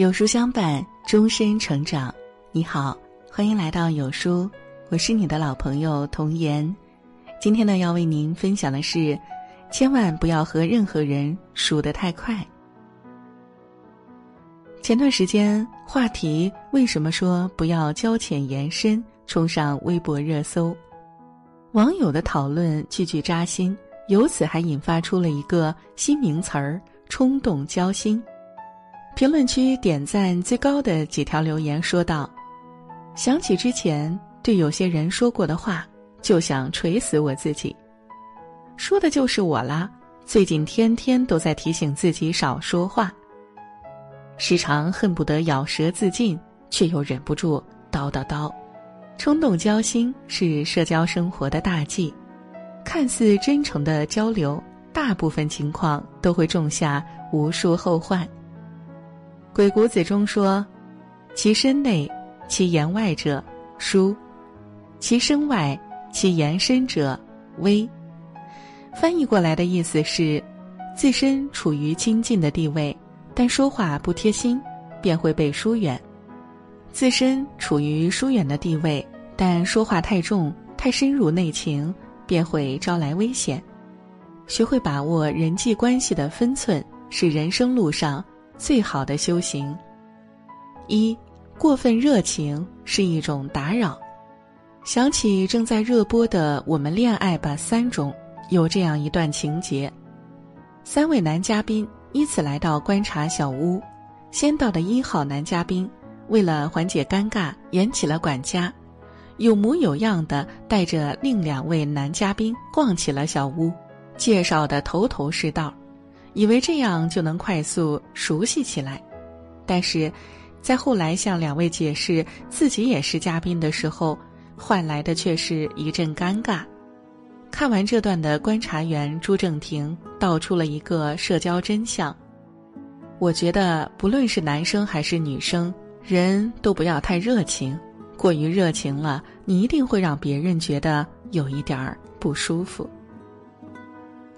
有书相伴，终身成长。你好，欢迎来到有书，我是你的老朋友童言。今天呢，要为您分享的是，千万不要和任何人熟得太快。前段时间，话题为什么说不要交浅言深，冲上微博热搜，网友的讨论句句扎心，由此还引发出了一个新名词儿——冲动交心。评论区点赞最高的几条留言说道：“想起之前对有些人说过的话，就想锤死我自己。说的就是我啦！最近天天都在提醒自己少说话，时常恨不得咬舌自尽，却又忍不住叨叨叨。冲动交心是社交生活的大忌，看似真诚的交流，大部分情况都会种下无数后患。”《鬼谷子》中说：“其身内，其言外者疏；其身外，其言深者微。”翻译过来的意思是：自身处于亲近的地位，但说话不贴心，便会被疏远；自身处于疏远的地位，但说话太重、太深入内情，便会招来危险。学会把握人际关系的分寸，是人生路上。最好的修行，一过分热情是一种打扰。想起正在热播的《我们恋爱吧》三中，有这样一段情节：三位男嘉宾依次来到观察小屋，先到的一号男嘉宾为了缓解尴尬，演起了管家，有模有样的带着另两位男嘉宾逛起了小屋，介绍的头头是道。以为这样就能快速熟悉起来，但是，在后来向两位解释自己也是嘉宾的时候，换来的却是一阵尴尬。看完这段的观察员朱正廷道出了一个社交真相：我觉得不论是男生还是女生，人都不要太热情，过于热情了，你一定会让别人觉得有一点儿不舒服。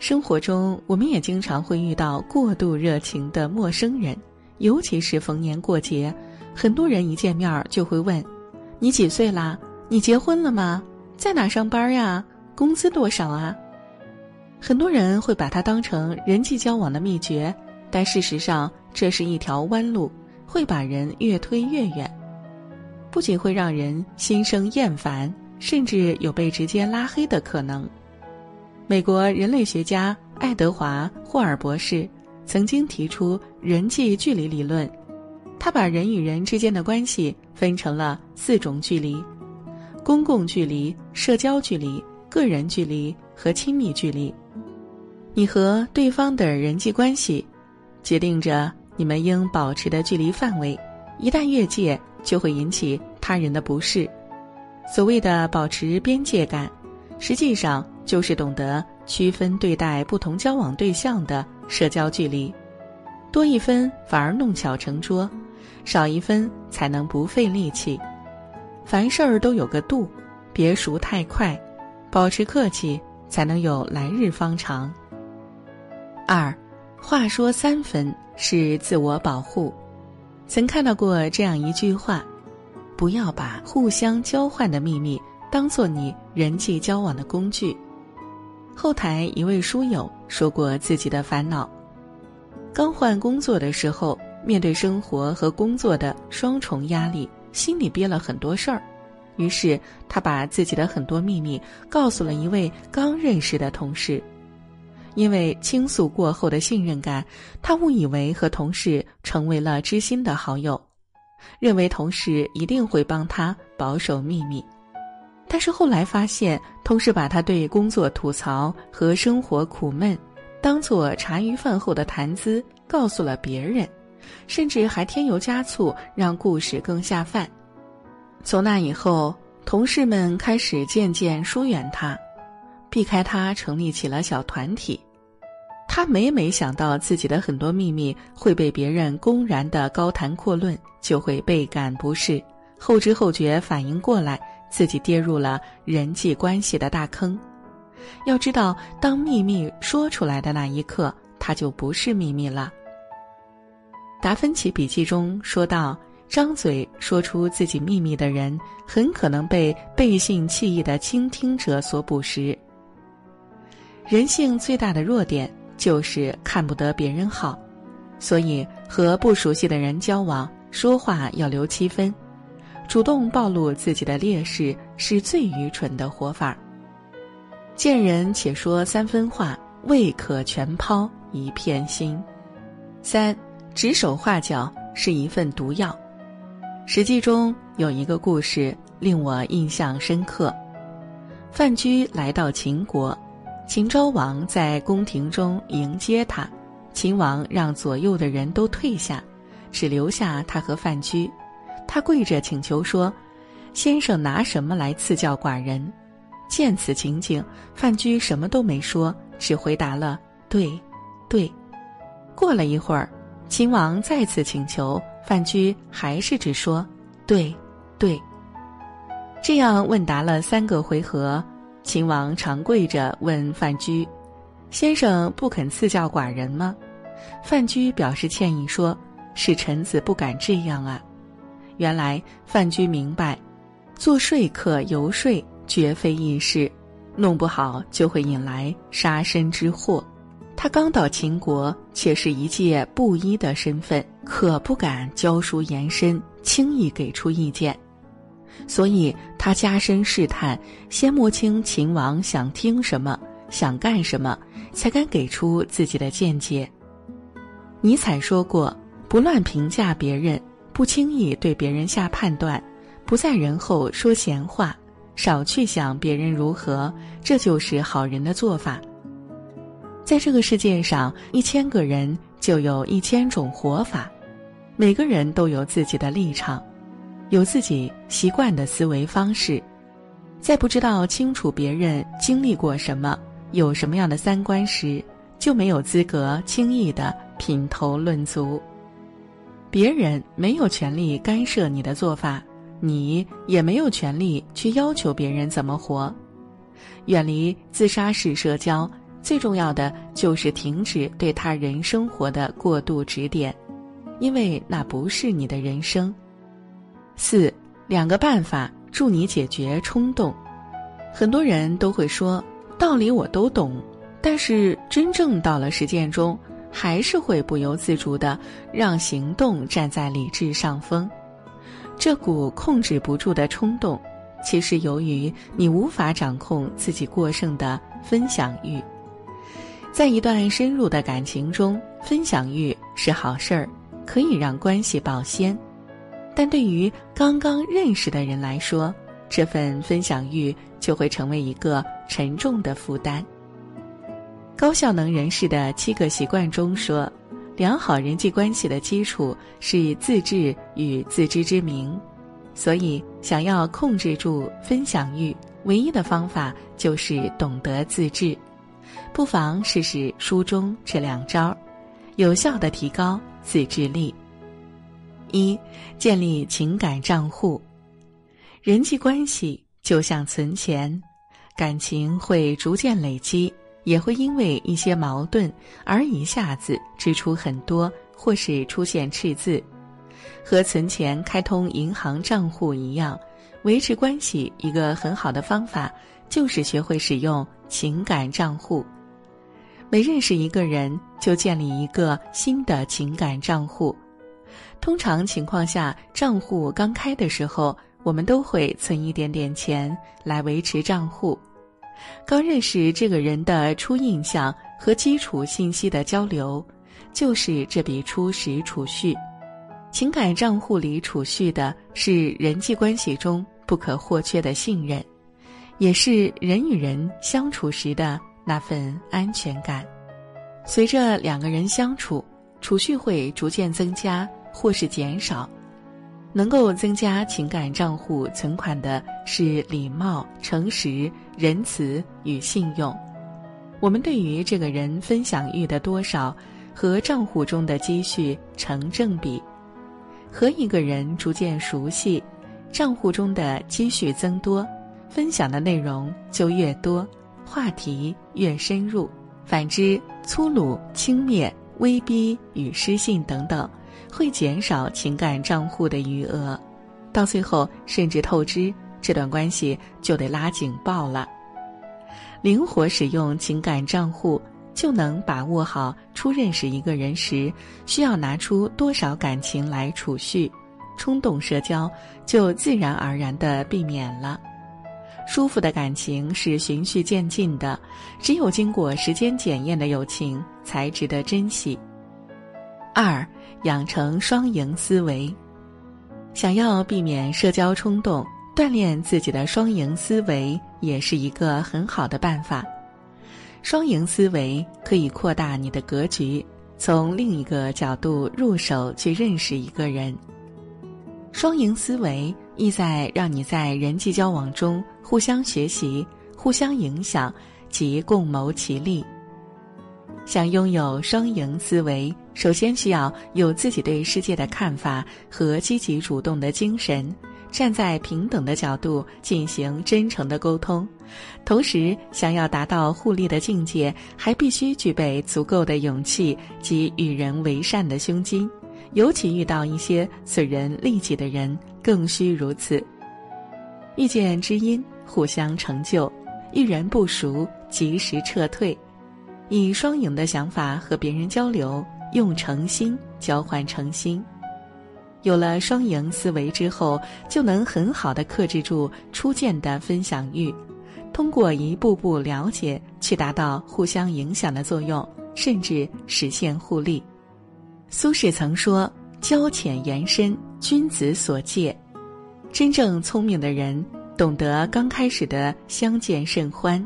生活中，我们也经常会遇到过度热情的陌生人，尤其是逢年过节，很多人一见面就会问：“你几岁啦？你结婚了吗？在哪上班呀？工资多少啊？”很多人会把它当成人际交往的秘诀，但事实上，这是一条弯路，会把人越推越远，不仅会让人心生厌烦，甚至有被直接拉黑的可能。美国人类学家爱德华·霍尔博士曾经提出人际距离理论，他把人与人之间的关系分成了四种距离：公共距离、社交距离、个人距离和亲密距离。你和对方的人际关系，决定着你们应保持的距离范围。一旦越界，就会引起他人的不适。所谓的保持边界感。实际上就是懂得区分对待不同交往对象的社交距离，多一分反而弄巧成拙，少一分才能不费力气。凡事儿都有个度，别熟太快，保持客气才能有来日方长。二，话说三分是自我保护。曾看到过这样一句话：不要把互相交换的秘密。当做你人际交往的工具。后台一位书友说过自己的烦恼：刚换工作的时候，面对生活和工作的双重压力，心里憋了很多事儿。于是他把自己的很多秘密告诉了一位刚认识的同事。因为倾诉过后的信任感，他误以为和同事成为了知心的好友，认为同事一定会帮他保守秘密。但是后来发现，同事把他对工作吐槽和生活苦闷，当做茶余饭后的谈资告诉了别人，甚至还添油加醋，让故事更下饭。从那以后，同事们开始渐渐疏远他，避开他，成立起了小团体。他每每想到自己的很多秘密会被别人公然的高谈阔论，就会倍感不适，后知后觉反应过来。自己跌入了人际关系的大坑。要知道，当秘密说出来的那一刻，它就不是秘密了。达芬奇笔记中说到：“张嘴说出自己秘密的人，很可能被背信弃义的倾听者所捕食。”人性最大的弱点就是看不得别人好，所以和不熟悉的人交往，说话要留七分。主动暴露自己的劣势是最愚蠢的活法。见人且说三分话，未可全抛一片心。三，指手画脚是一份毒药。《史记》中有一个故事令我印象深刻。范雎来到秦国，秦昭王在宫廷中迎接他，秦王让左右的人都退下，只留下他和范雎。他跪着请求说：“先生拿什么来赐教寡人？”见此情景，范雎什么都没说，只回答了“对，对”。过了一会儿，秦王再次请求，范雎还是只说“对，对”。这样问答了三个回合，秦王常跪着问范雎：“先生不肯赐教寡人吗？”范雎表示歉意说：“是臣子不敢这样啊。”原来范雎明白，做说客游说绝非易事，弄不好就会引来杀身之祸。他刚到秦国，且是一介布衣的身份，可不敢教书言身，轻易给出意见。所以他加深试探，先摸清秦王想听什么，想干什么，才敢给出自己的见解。尼采说过：“不乱评价别人。”不轻易对别人下判断，不在人后说闲话，少去想别人如何，这就是好人的做法。在这个世界上，一千个人就有一千种活法，每个人都有自己的立场，有自己习惯的思维方式。在不知道清楚别人经历过什么、有什么样的三观时，就没有资格轻易的品头论足。别人没有权利干涉你的做法，你也没有权利去要求别人怎么活。远离自杀式社交，最重要的就是停止对他人生活的过度指点，因为那不是你的人生。四两个办法助你解决冲动。很多人都会说道理我都懂，但是真正到了实践中。还是会不由自主的让行动站在理智上风，这股控制不住的冲动，其实由于你无法掌控自己过剩的分享欲。在一段深入的感情中，分享欲是好事儿，可以让关系保鲜；但对于刚刚认识的人来说，这份分享欲就会成为一个沉重的负担。高效能人士的七个习惯中说，良好人际关系的基础是自制与自知之明，所以想要控制住分享欲，唯一的方法就是懂得自制。不妨试试书中这两招，有效的提高自制力。一、建立情感账户。人际关系就像存钱，感情会逐渐累积。也会因为一些矛盾而一下子支出很多，或是出现赤字。和存钱、开通银行账户一样，维持关系一个很好的方法就是学会使用情感账户。每认识一个人，就建立一个新的情感账户。通常情况下，账户刚开的时候，我们都会存一点点钱来维持账户。刚认识这个人的初印象和基础信息的交流，就是这笔初始储蓄。情感账户里储蓄的是人际关系中不可或缺的信任，也是人与人相处时的那份安全感。随着两个人相处，储蓄会逐渐增加或是减少。能够增加情感账户存款的是礼貌、诚实、仁慈与信用。我们对于这个人分享欲的多少，和账户中的积蓄成正比。和一个人逐渐熟悉，账户中的积蓄增多，分享的内容就越多，话题越深入。反之，粗鲁、轻蔑、威逼与失信等等。会减少情感账户的余额，到最后甚至透支，这段关系就得拉警报了。灵活使用情感账户，就能把握好初认识一个人时需要拿出多少感情来储蓄，冲动社交就自然而然的避免了。舒服的感情是循序渐进的，只有经过时间检验的友情才值得珍惜。二，养成双赢思维。想要避免社交冲动，锻炼自己的双赢思维也是一个很好的办法。双赢思维可以扩大你的格局，从另一个角度入手去认识一个人。双赢思维意在让你在人际交往中互相学习、互相影响及共谋其利。想拥有双赢思维，首先需要有自己对世界的看法和积极主动的精神，站在平等的角度进行真诚的沟通。同时，想要达到互利的境界，还必须具备足够的勇气及与人为善的胸襟。尤其遇到一些损人利己的人，更需如此。遇见知音，互相成就；遇人不熟，及时撤退。以双赢的想法和别人交流，用诚心交换诚心。有了双赢思维之后，就能很好的克制住初见的分享欲，通过一步步了解，去达到互相影响的作用，甚至实现互利。苏轼曾说：“交浅言深，君子所戒。”真正聪明的人，懂得刚开始的相见甚欢，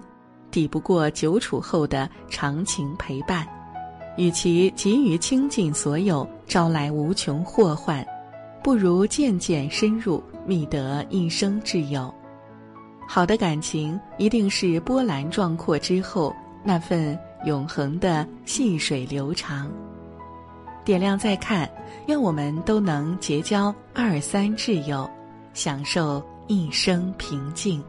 抵不过久处后的长情陪伴。与其急于倾尽所有，招来无穷祸患，不如渐渐深入，觅得一生挚友。好的感情一定是波澜壮阔之后那份永恒的细水流长。点亮再看，愿我们都能结交二三挚友，享受一生平静。